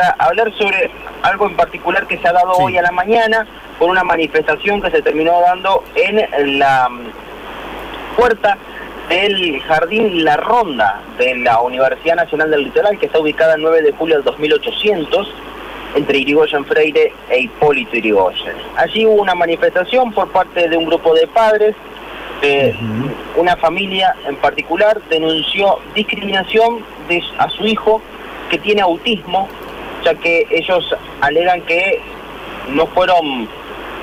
para hablar sobre algo en particular que se ha dado hoy a la mañana por una manifestación que se terminó dando en la mm, puerta del Jardín La Ronda de la Universidad Nacional del Litoral, que está ubicada el 9 de julio del 2800 entre Irigoyen Freire e Hipólito Irigoyen. Allí hubo una manifestación por parte de un grupo de padres, una familia en particular denunció discriminación de, a su hijo que tiene autismo, ya que ellos alegan que no fueron,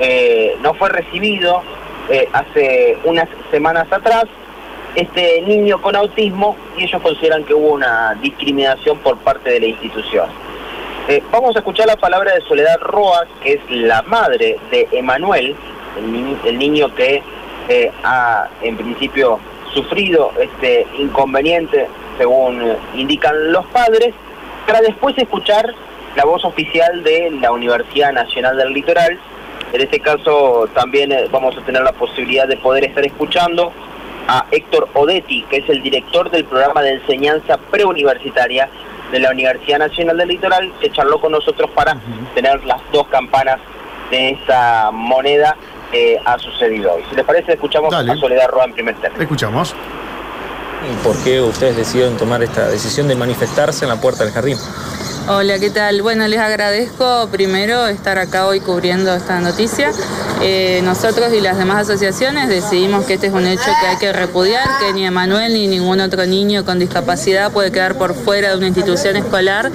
eh, no fue recibido eh, hace unas semanas atrás este niño con autismo y ellos consideran que hubo una discriminación por parte de la institución. Eh, vamos a escuchar la palabra de Soledad Roa, que es la madre de Emanuel, el, niño que eh, ha en principio sufrido este inconveniente, según indican los padres, para después escuchar la voz oficial de la Universidad Nacional del Litoral. En este caso también eh, vamos a tener la posibilidad de poder estar escuchando a Héctor Odetti, que es el director del programa de enseñanza preuniversitaria de la Universidad Nacional del Litoral, que charló con nosotros para tener las dos campanas de esta moneda que ha sucedido hoy. Si les parece, escuchamos a Soledad Roa en primer término. Escuchamos. ¿Y por qué ustedes decidieron tomar esta decisión de manifestarse en la puerta del jardín? Hola, ¿qué tal? Bueno, les agradezco primero estar acá hoy cubriendo esta noticia. Eh, nosotros y las demás asociaciones decidimos que este es un hecho que hay que repudiar, que ni Emanuel ni ningún otro niño con discapacidad puede quedar por fuera de una institución escolar,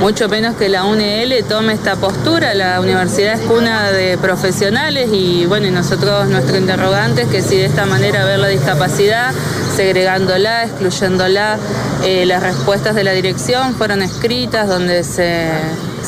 mucho menos que la UNL tome esta postura. La universidad es cuna de profesionales y bueno, y nosotros nuestro interrogante es que si de esta manera ver la discapacidad, segregándola, excluyéndola, eh, las respuestas de la dirección fueron escritas donde se,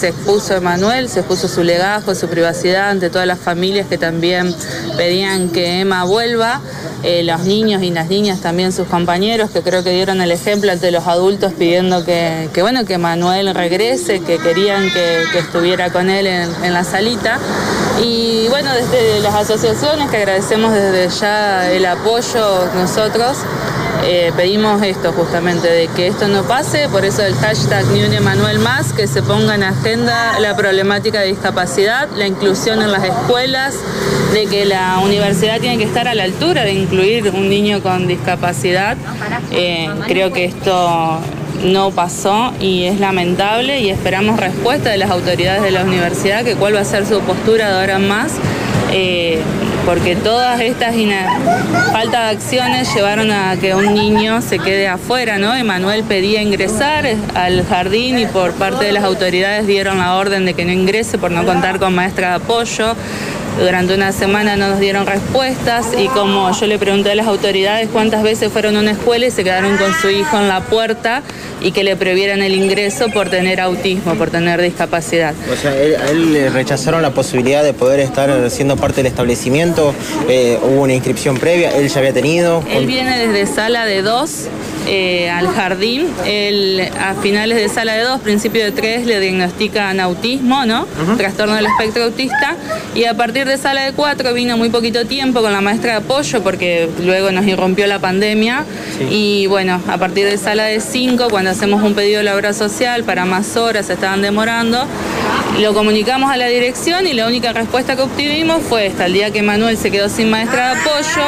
expuso Emanuel, se expuso su legajo, su privacidad ante todas las familias que también pedían que Emma vuelva. Eh, los niños y las niñas también sus compañeros que creo que dieron el ejemplo ante los adultos pidiendo que, bueno que Manuel regrese, que querían que, estuviera con él en, en, la salita. Y bueno, desde las asociaciones que agradecemos desde ya el apoyo nosotros. Eh, pedimos esto justamente, de que esto no pase, por eso el hashtag Ni un Emanuel Más, que se ponga en agenda la problemática de discapacidad, la inclusión en las escuelas, de que la universidad tiene que estar a la altura de incluir un niño con discapacidad. Eh, creo que esto no pasó y es lamentable y esperamos respuesta de las autoridades de la universidad, que cuál va a ser su postura de ahora más. Eh, porque todas estas falta de acciones llevaron a que un niño se quede afuera, ¿no? Emanuel pedía ingresar al jardín y por parte de las autoridades dieron la orden de que no ingrese por no contar con maestra de apoyo. Durante una semana no nos dieron respuestas y como yo le pregunté a las autoridades cuántas veces fueron a una escuela y se quedaron con su hijo en la puerta y que le prohibieran el ingreso por tener autismo, por tener discapacidad. O sea, a él le rechazaron la posibilidad de poder estar siendo parte del establecimiento, eh, hubo una inscripción previa, él ya había tenido. Él viene desde sala de dos eh, al jardín. Él, a finales de sala de 2, principio de 3, le diagnostican autismo, ¿no? Trastorno del espectro autista. Y a partir de sala de 4 vino muy poquito tiempo con la maestra de apoyo porque luego nos irrumpió la pandemia. Y bueno, a partir de sala de 5, cuando hacemos un pedido de la obra social para más horas, se estaban demorando, lo comunicamos a la dirección y la única respuesta que obtuvimos fue esta. El día que Manuel se quedó sin maestra de apoyo,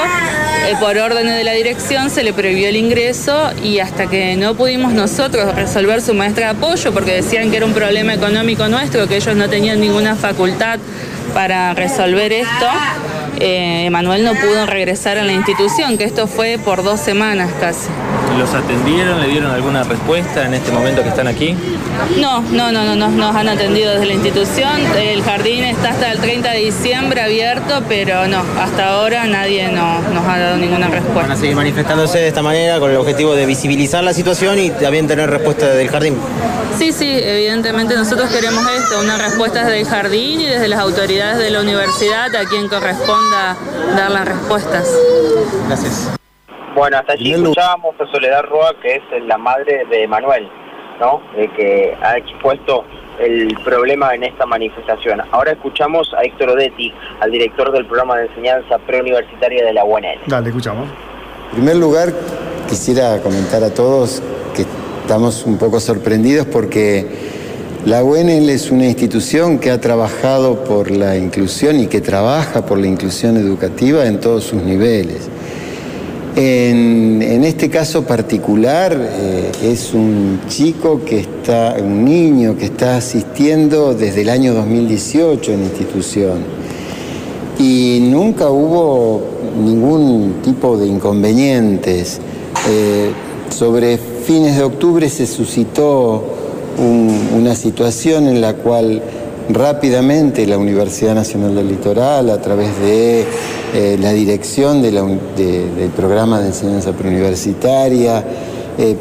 eh, por órdenes de la dirección se le prohibió el ingreso y hasta que no pudimos nosotros resolver su maestra de apoyo, porque decían que era un problema económico nuestro, que ellos no tenían ninguna facultad para resolver esto, eh, Emanuel no pudo regresar a la institución, que esto fue por dos semanas casi. ¿Los atendieron? ¿Le dieron alguna respuesta en este momento que están aquí? No, no, no, no, no nos han atendido desde la institución. El jardín está hasta el 30 de diciembre abierto, pero no, hasta ahora nadie no, nos ha dado ninguna respuesta. Van a seguir manifestándose de esta manera con el objetivo de visibilizar la situación y también tener respuesta del jardín. Sí, sí, evidentemente nosotros queremos esto, una respuesta desde el jardín y desde las autoridades de la universidad a quien corresponda dar las respuestas. Gracias. Bueno, hasta allí escuchábamos a Soledad Roa, que es la madre de Manuel, ¿no? que ha expuesto el problema en esta manifestación. Ahora escuchamos a Héctor Odetti, al director del programa de enseñanza preuniversitaria de la UNL. Dale, escuchamos. En primer lugar, quisiera comentar a todos que estamos un poco sorprendidos porque La UNL es una institución que ha trabajado por la inclusión y que trabaja por la inclusión educativa en todos sus niveles. En, este caso particular eh, es un chico que está, un niño que está asistiendo desde el año 2018 en institución y nunca hubo ningún tipo de inconvenientes. Eh, sobre fines de octubre se suscitó una situación en la cual rápidamente la Universidad Nacional del Litoral, a través de eh, la dirección del programa de enseñanza preuniversitaria, eh,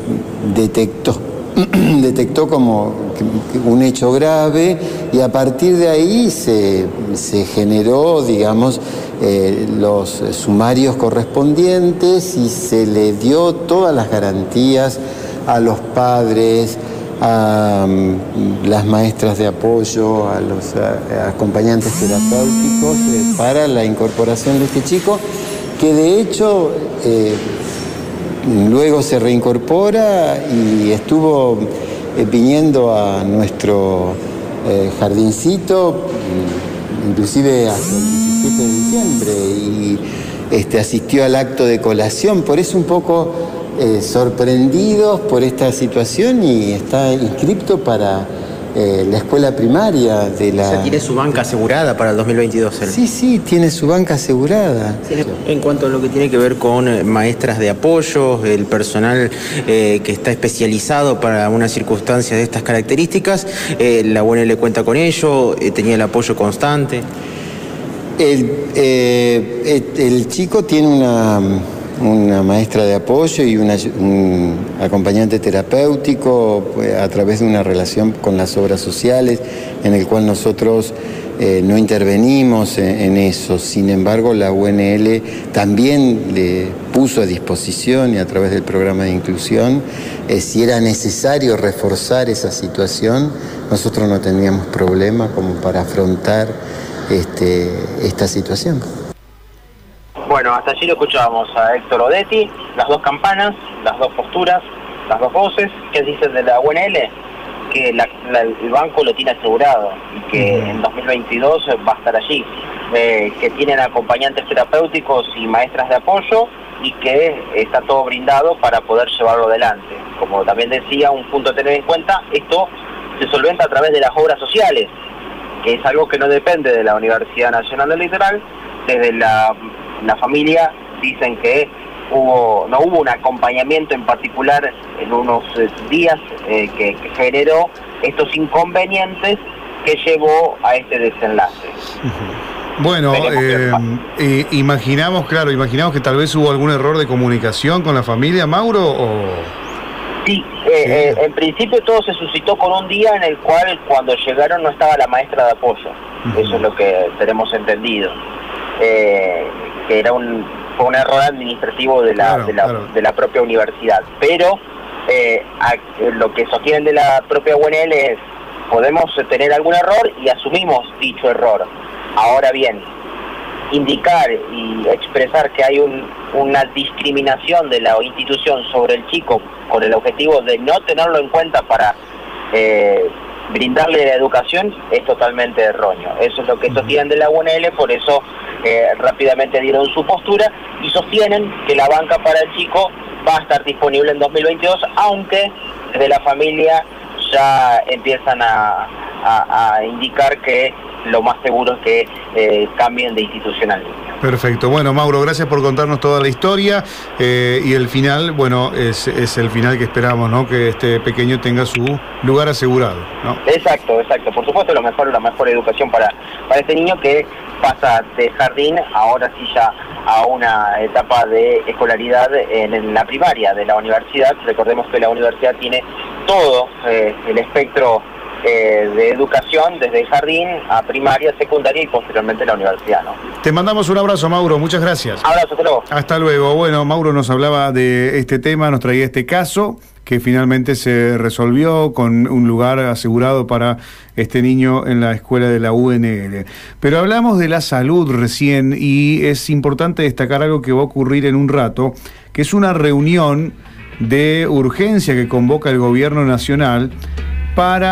detectó, detectó como un hecho grave y a partir de ahí se, generó, digamos, eh, los sumarios correspondientes y se le dio todas las garantías a los padres, a mm, las maestras de apoyo, a los acompañantes terapéuticos eh, para la incorporación de este chico, que de hecho eh, luego se reincorpora y estuvo eh, viniendo a nuestro jardincito, inclusive hasta el 17 de diciembre, y este, asistió al acto de colación, por eso un poco eh, sorprendidos por esta situación y está inscripto para eh, la escuela primaria de la... ¿Tiene su banca asegurada para el 2022? Sí, sí, tiene su banca asegurada. En cuanto a lo que tiene que ver con eh, maestras de apoyo, el personal que está especializado para una circunstancia de estas características, la UNL cuenta con ello, tenía el apoyo constante. el chico tiene una una maestra de apoyo y un acompañante terapéutico pues, a través de una relación con las obras sociales en el cual nosotros eh, no intervenimos en, eso. Sin embargo, la UNL también le puso a disposición y a través del programa de inclusión, eh, si era necesario reforzar esa situación, nosotros no teníamos problema como para afrontar este, esta situación. Bueno, hasta allí lo escuchábamos a Héctor Odetti, las dos campanas, las dos posturas, las dos voces. ¿Qué dicen de la UNL? Que el banco lo tiene asegurado y que en 2022 va a estar allí. Eh, que tienen acompañantes terapéuticos y maestras de apoyo y que está todo brindado para poder llevarlo adelante. Como también decía, un punto a tener en cuenta, esto se solventa a través de las obras sociales, que es algo que no depende de la Universidad Nacional del Litoral, desde la la familia dicen que hubo, no hubo un acompañamiento en particular en unos eh, días eh, que, generó estos inconvenientes que llevó a este desenlace. Bueno, eh, imaginamos, claro, imaginamos que tal vez hubo algún error de comunicación con la familia, Mauro, o... Sí, en principio todo se suscitó con un día en el cual cuando llegaron no estaba la maestra de apoyo. Eso es lo que tenemos entendido que era un, fue un error administrativo de la, de, la propia universidad. Pero eh, lo que sostienen de la propia UNL es, podemos tener algún error y asumimos dicho error. Ahora bien, indicar y expresar que hay una discriminación de la institución sobre el chico con el objetivo de no tenerlo en cuenta para eh, brindarle la educación es totalmente erróneo. Eso es lo que sostienen de la UNL, por eso eh, rápidamente dieron su postura y sostienen que la banca para el chico va a estar disponible en 2022, aunque desde la familia ya empiezan a, indicar que lo más seguro es que eh, cambien de institucional. Perfecto. Bueno, Mauro, gracias por contarnos toda la historia eh, y el final, bueno, es, el final que esperamos, ¿no? Que este pequeño tenga su lugar asegurado, ¿no? Exacto, exacto. Por supuesto, lo mejor, la mejor educación para, para este niño que pasa de jardín ahora sí ya a una etapa de escolaridad en, la primaria de la universidad. Recordemos que la universidad tiene todo eh, el espectro eh, de educación desde el jardín a primaria, secundaria y posteriormente la universidad. ¿no? Te mandamos un abrazo, Mauro. Muchas gracias. Abrazo, hasta luego. Hasta luego. Bueno, Mauro nos hablaba de este tema, nos traía este caso que finalmente se resolvió con un lugar asegurado para este niño en la escuela de la UNL. Pero hablamos de la salud recién y es importante destacar algo que va a ocurrir en un rato, que es una reunión de urgencia que convoca el gobierno nacional para